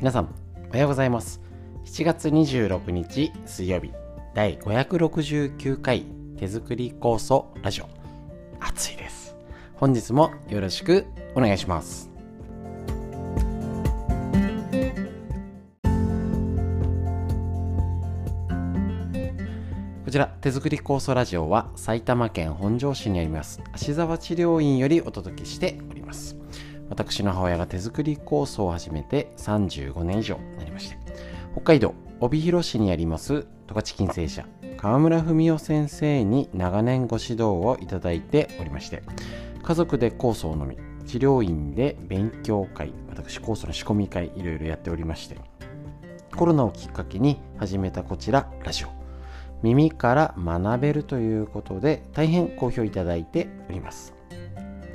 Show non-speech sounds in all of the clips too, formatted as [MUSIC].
皆さんおはようございます。7月26日水曜日第569回手作り酵素ラジオ。暑いです。本日もよろしくお願いします。こちら手作り酵素ラジオは埼玉県本庄市にあります芦沢治療院よりお届けしております。私の母親が手作り酵素を始めて35年以上になりまして北海道帯広市にあります十勝金星社。川村文夫先生に長年ご指導をいただいておりまして家族で酵素を飲み治療院で勉強会私酵素の仕込み会いろいろやっておりましてコロナをきっかけに始めたこちらラジオ。耳から学べるということで大変好評いただいております。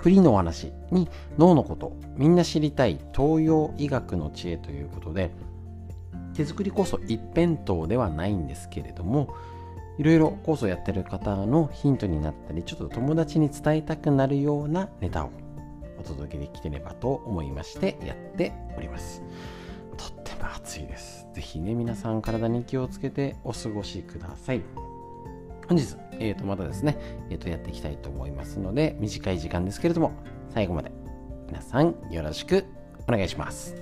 フリのお話に脳のことみんな知りたい東洋医学の知恵ということで手作り酵素一辺倒ではないんですけれどもいろいろ酵素やってる方のヒントになったりちょっと友達に伝えたくなるようなネタをお届けできてればと思いましてやっております。とっても暑いです。ぜひね皆さん体に気をつけてお過ごしください。本日、えー、とまたですね、えー、とやっていきたいと思いますので短い時間ですけれども最後まで皆さんよろしくお願いします。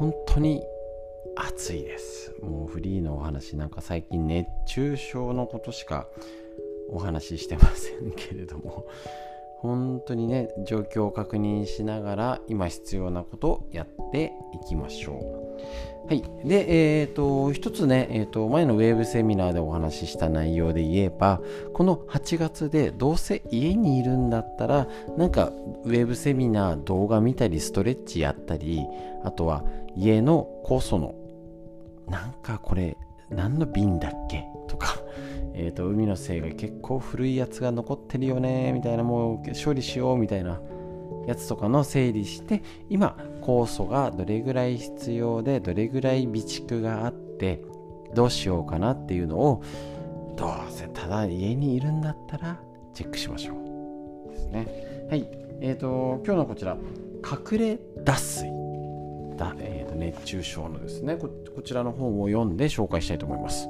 本当に暑いです。もうフリーのお話なんか最近熱中症のことしかお話ししてませんけれども本当にね状況を確認しながら今必要なことをやっていきましょう。はい。でえ、ー、と一つね、えーと、前のウェブセミナーでお話しした内容で言えばこの8月でどうせ家にいるんだったらなんかウェブセミナー動画見たりストレッチやったりあとは家の酵素のなんかこれ何の瓶だっけ？とかえーと、海の精が結構古いやつが残ってるよねみたいなもう処理しようみたいなやつとかの整理して今酵素がどれぐらい必要でどれぐらい備蓄があってどうしようかなっていうのをどうせただ家にいるんだったらチェックしましょう。ですね。はい。えーと、今日のこちら隠れ脱水。だ、えーと熱中症のですねこちらの本を読んで紹介したいと思います。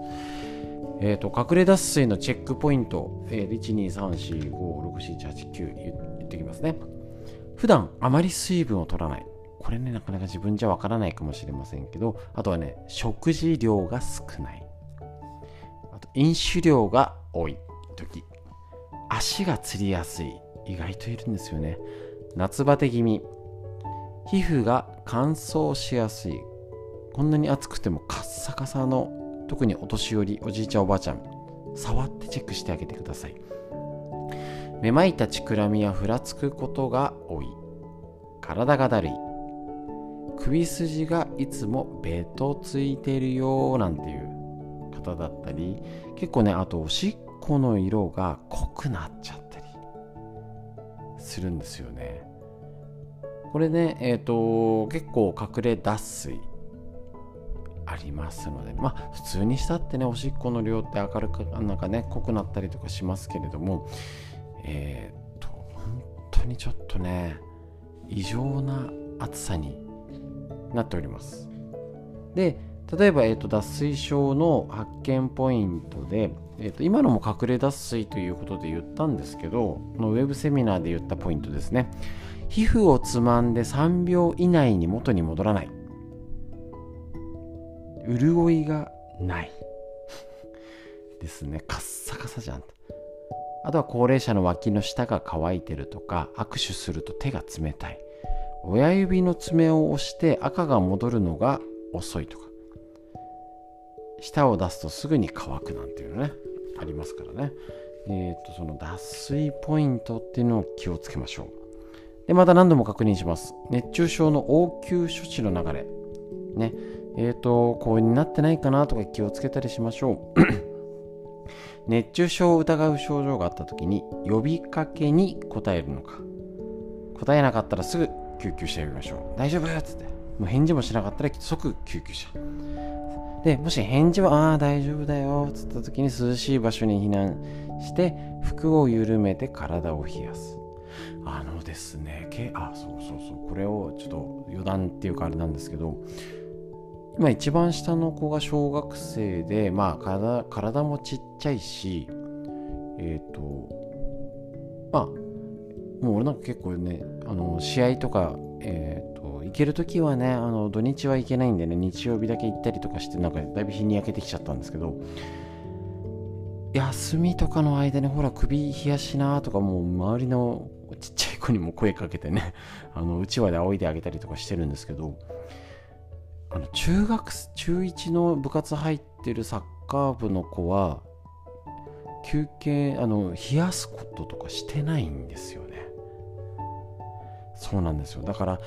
えーと、隠れ脱水のチェックポイント、えー、123456789言ってきますね。普段あまり水分を取らない。これねなかなか自分じゃわからないかもしれませんけどあとはね食事量が少ない。あと飲酒量が多い。時。足がつりやすい。意外といるんですよね。夏バテ気味。皮膚が乾燥しやすい。こんなに暑くてもカッサカサの特にお年寄りおじいちゃんおばあちゃん触ってチェックしてあげてください。めまいたちくらみやふらつくことが多い。体がだるい。首筋がいつもベトついてるよなんていう方だったり結構ねあとおしっこの色が濃くなっちゃったり。するんですよね。これねえっ、ー、と結構隠れ脱水。ありますのでまあ普通にしたってねおしっこの量って明るくなんかね濃くなったりとかしますけれどもえっ、と本当にちょっとね異常な暑さになっております。で例えば、えーと、脱水症の発見ポイントで、えーと、今のも隠れ脱水ということで言ったんですけどこのウェブセミナーで言ったポイントですね。皮膚をつまんで3秒以内に元に戻らない。潤いがない。ですね。カッサカサじゃん。あとは高齢者の脇の下が乾いてるとか握手すると手が冷たい。親指の爪を押して赤が戻るのが遅いとか。舌を出すとすぐに乾くなんていうのね。ありますからね。えっ、ー、とその脱水ポイントっていうのを気をつけましょう。でまた何度も確認します。熱中症の応急処置の流れ。ね。えっ、ー、と、こうになってないかなとか気をつけたりしましょう。[COUGHS] 熱中症を疑う症状があった時に呼びかけに答えるのか。答えなかったらすぐ救急してあげましょう。大丈夫つって。もう返事もしなかったら即救急車でもし返事は「ああ大丈夫だよ」つった時に涼しい場所に避難して服を緩めて体を冷やすあのですねけあそうそうそうこれをちょっと余談っていうかあれなんですけど今一番下の子が小学生でまあ体もちっちゃいしえっ、ー、とまあもう俺なんか結構ねあの試合とかえっ、ー、と行ける時はねあの土日は行けないんでね日曜日だけ行ったりとかしてなんかだいぶ日に焼けてきちゃったんですけど休みとかの間にほら首冷やしなとかもう周りのちっちゃい子にも声かけてねあのうちわで仰いであげたりとかしてるんですけどあの中学中1の部活入ってるサッカー部の子は休憩あの冷やすこととかしてないんですよね。そうなんですよ。だから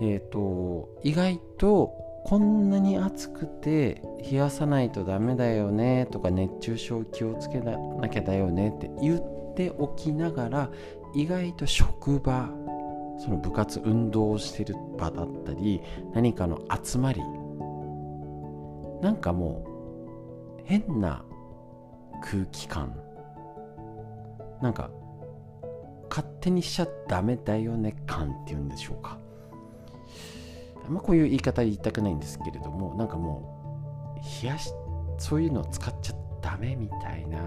えっ、ー、と意外とこんなに暑くて冷やさないとダメだよねとか熱中症気をつけなきゃだよねって言っておきながら意外と職場その部活運動をしてる場だったり何かの集まり。なんかもう変な空気感。なんか勝手にしちゃダメだよね感っていうんでしょうか。あんまこういう言い方言いたくないんですけれどもなんかもう冷やしそういうのを使っちゃダメみたいな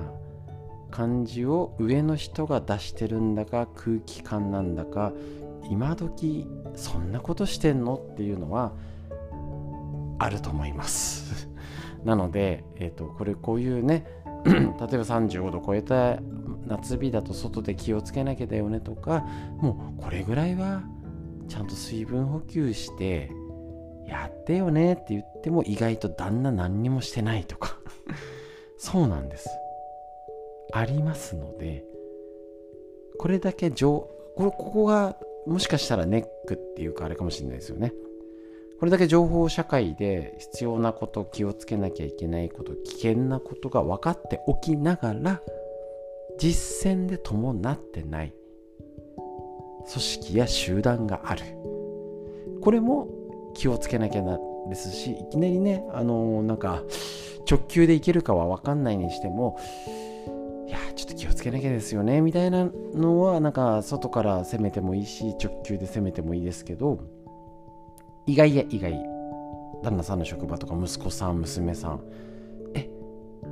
感じを上の人が出してるんだか空気感なんだか今時そんなことしてんの？っていうのはあると思います。[LAUGHS] なので、えーと、これこういうね [CLEARS THROAT] 例えば35度超えた夏日だと外で気をつけなきゃだよねとかもうこれぐらいはちゃんと水分補給してやってよねって言っても意外と旦那何にもしてないとか。[LAUGHS] そうなんです。ありますのでこれだけ情これここがもしかしたらネックっていうかあれかもしれないですよね。これだけ情報社会で必要なこと気をつけなきゃいけないこと危険なことが分かっておきながら実践で伴ってない組織や集団がある。これも気をつけなきゃなですしいきなりねあのー、なんか直球でいけるかは分かんないにしてもちょっと気をつけなきゃですよねみたいなのはなんか外から攻めてもいいし直球で攻めてもいいですけど意外や意外。旦那さんの職場とか息子さん娘さん。え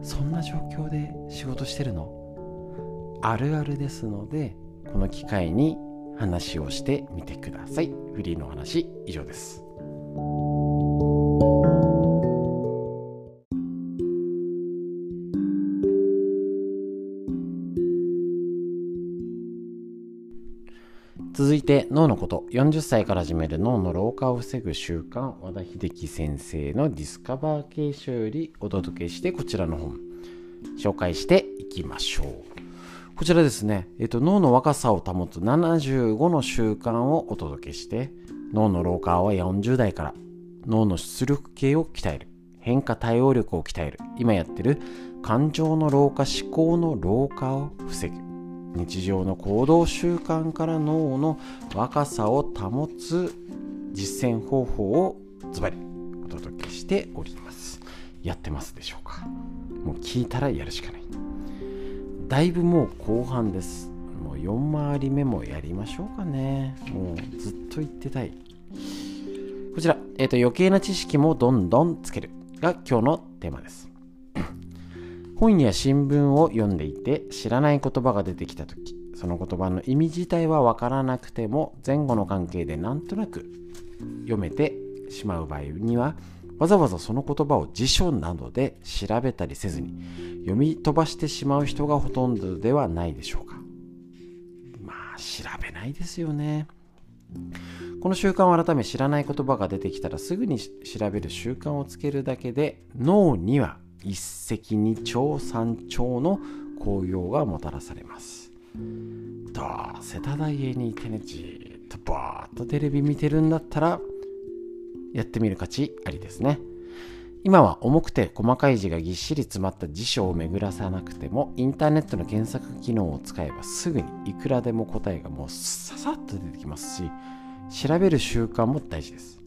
そんな状況で仕事してるの？あるあるですのでこの機会に話をしてみてください。フリーの話以上です。続いて脳のこと。40歳から始める脳の老化を防ぐ習慣。和田秀樹先生のディスカバー形書よりお届けしてこちらの本。紹介していきましょう。こちらですね、えっと、脳の若さを保つ75の習慣をお届けして脳の老化は40代から脳の出力系を鍛える。変化対応力を鍛える。今やってる感情の老化思考の老化を防ぐ。日常の行動習慣から脳の若さを保つ実践方法をズバリお届けしております。やってますでしょうか？もう聞いたらやるしかない。だいぶもう後半です。もう4回り目もやりましょうかね。もうずっと言ってたい。こちら、えーと、余計な知識もどんどんつけるが今日のテーマです。本や新聞を読んでいて知らない言葉が出てきた時その言葉の意味自体は分からなくても前後の関係でなんとなく読めてしまう場合にはわざわざその言葉を辞書などで調べたりせずに読み飛ばしてしまう人がほとんどではないでしょうか。まあ調べないですよね。この習慣を改め知らない言葉が出てきたらすぐに調べる習慣をつけるだけで脳には一石二鳥三鳥の紅葉がもたらされます。どうせただ家にいてねじっとバーッとテレビ見てるんだったらやってみる価値ありですね。今は重くて細かい字がぎっしり詰まった辞書を巡らさなくてもインターネットの検索機能を使えばすぐにいくらでも答えがもうささっと出てきますし調べる習慣も大事です。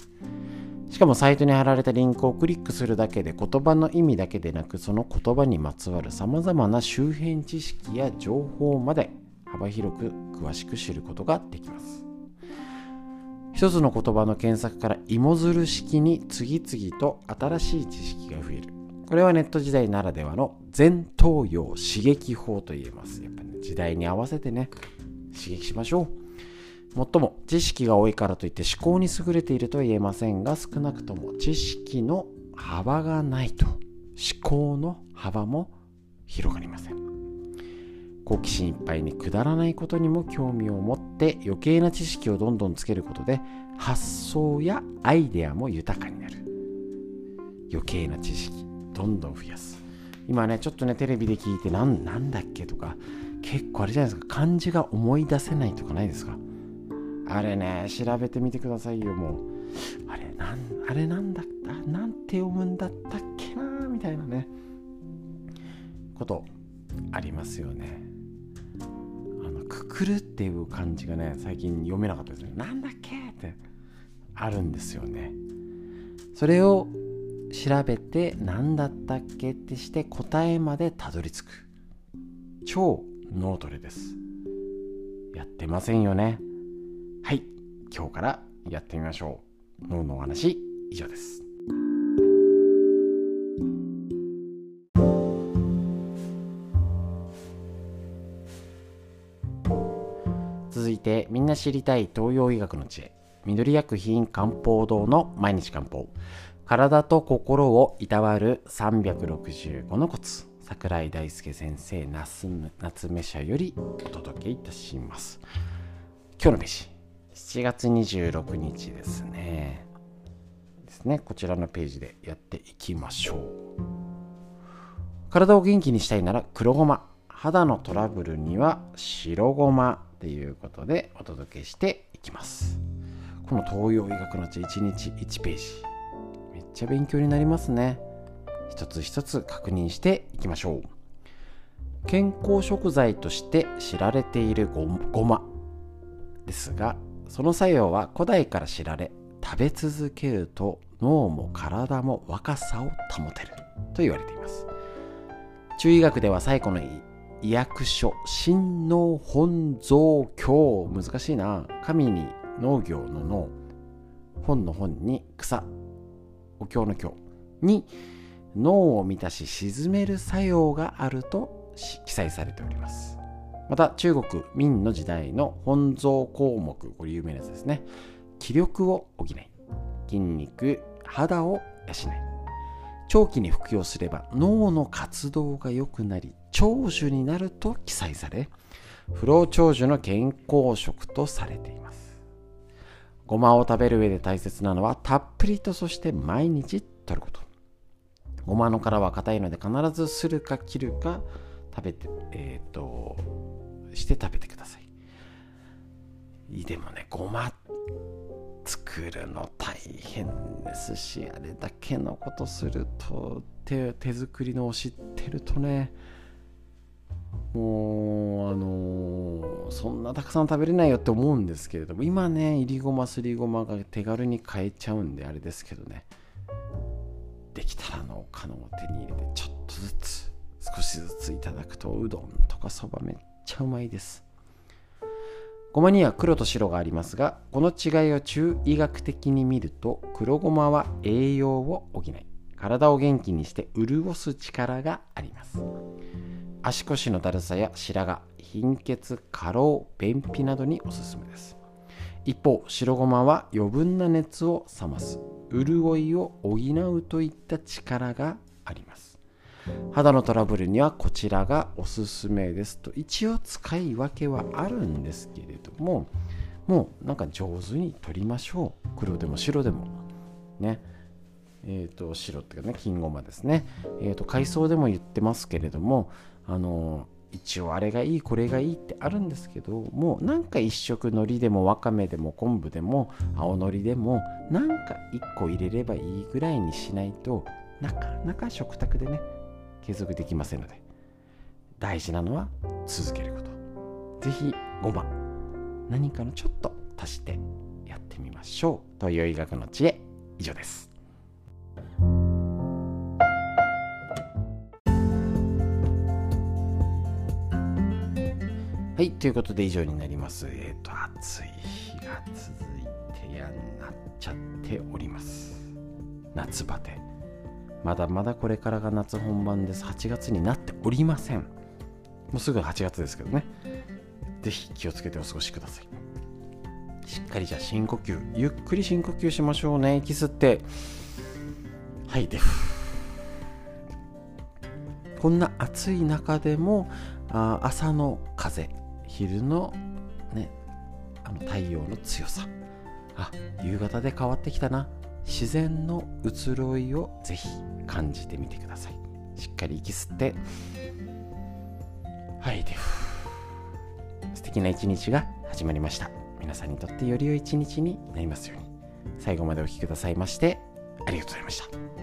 しかもサイトに貼られたリンクをクリックするだけで言葉の意味だけでなくその言葉にまつわるさまざまな周辺知識や情報まで幅広く詳しく知ることができます。一つの言葉の検索から芋づる式に次々と新しい知識が増える。これはネット時代ならではの前頭葉刺激法と言えます。やっぱね時代に合わせてね刺激しましょう。もっとも知識が多いからといって思考に優れているとは言えませんが少なくとも知識の幅がないと。思考の幅も広がりません。好奇心いっぱいにくだらないことにも興味を持って余計な知識をどんどんつけることで発想やアイデアも豊かになる。余計な知識どんどん増やす。今ねちょっとねテレビで聞いてなんなんだっけとか結構あれじゃないですか。漢字が思い出せないとかないですか。あれね、調べてみてくださいよ、もう。あれ、なん、あれなんだった？なんて読むんだったっけな？みたいなね、ことありますよね。あの、くくるっていう漢字がね、最近読めなかったですね。なんだっけってあるんですよね。それを調べて何だったっけってして答えまでたどり着く。超脳トレです。やってませんよね。はい、今日からやってみましょう。脳のお話、以上です。続いて、みんな知りたい東洋医学の知恵。緑薬品漢方堂の毎日漢方。体と心をいたわる365のコツ。桜井大輔先生夏目社よりお届けいたします。今日の飯。7月26日ですね。ですね。こちらのページでやっていきましょう。体を元気にしたいなら黒ごま。肌のトラブルには白ごまっていうことでお届けしていきます。この東洋医学の知1日1ページ。めっちゃ勉強になりますね。一つ一つ確認していきましょう。健康食材として知られているごまですがその作用は古代から知られ食べ続けると脳も体も若さを保てると言われています。中医学では最古の医薬書心脳本草経難しいな。神に農業の脳。本の本に草。お経の経に脳を満たし沈める作用があると記載されております。また中国明の時代の本草項目これ有名なやつですね。気力を補い筋肉肌を養い。長期に服用すれば脳の活動が良くなり長寿になると記載され不老長寿の健康食とされています。ごまを食べる上で大切なのはたっぷりとそして毎日摂ること。ごまの殻は硬いので必ずするか切るか食べてえっ、ー、として食べてください。でもねごま作るの大変ですしあれだけのことすると手手作りのを知ってるとねもうあのー、そんなたくさん食べれないよって思うんですけれども今ねいりごますりごまが手軽に買えちゃうんであれですけどねできたら農家のを手に入れてちょっとずつ少しずついただくとうどんとかそばめっちゃうまいです。ごまには黒と白がありますがこの違いを中医学的に見ると黒ごまは栄養を補い体を元気にして潤す力があります。足腰のだるさや白髪貧血過労便秘などにおすすめです。一方白ごまは余分な熱を冷ます。潤いを補うといった力があります。肌のトラブルにはこちらがおすすめです。と一応使い分けはあるんですけれどももうなんか上手に取りましょう。黒でも白でもね。えっ、ー、と白っていうかね金ごまですね。えっ、ー、と海藻でも言ってますけれどもあの一応あれがいいこれがいいってあるんですけどもうなんか一食海苔でもわかめでも昆布でも青のりでもなんか1個入れればいいぐらいにしないとなかなか食卓でね継続できませんので大事なのは続けること。ぜひ5番何かのちょっと足してやってみましょう。という医学の知恵。以上です。はいということで以上になります。えっ、ー、と暑い日が続いてやんなっちゃっております。夏バテ。まだまだこれからが夏本番です。8月になっておりません。もうすぐ8月ですけどね。ぜひ気をつけてお過ごしください。しっかりじゃあ深呼吸。ゆっくり深呼吸しましょうね。息吸って。はいで。こんな暑い中でもあ朝の風。昼のねあの太陽の強さ。あ夕方で変わってきたな。自然の移ろいをぜひ感じてみてください。しっかり息吸って。はいで素敵な一日が始まりました。皆さんにとってより良い一日になりますように。最後までお聴きくださいましてありがとうございました。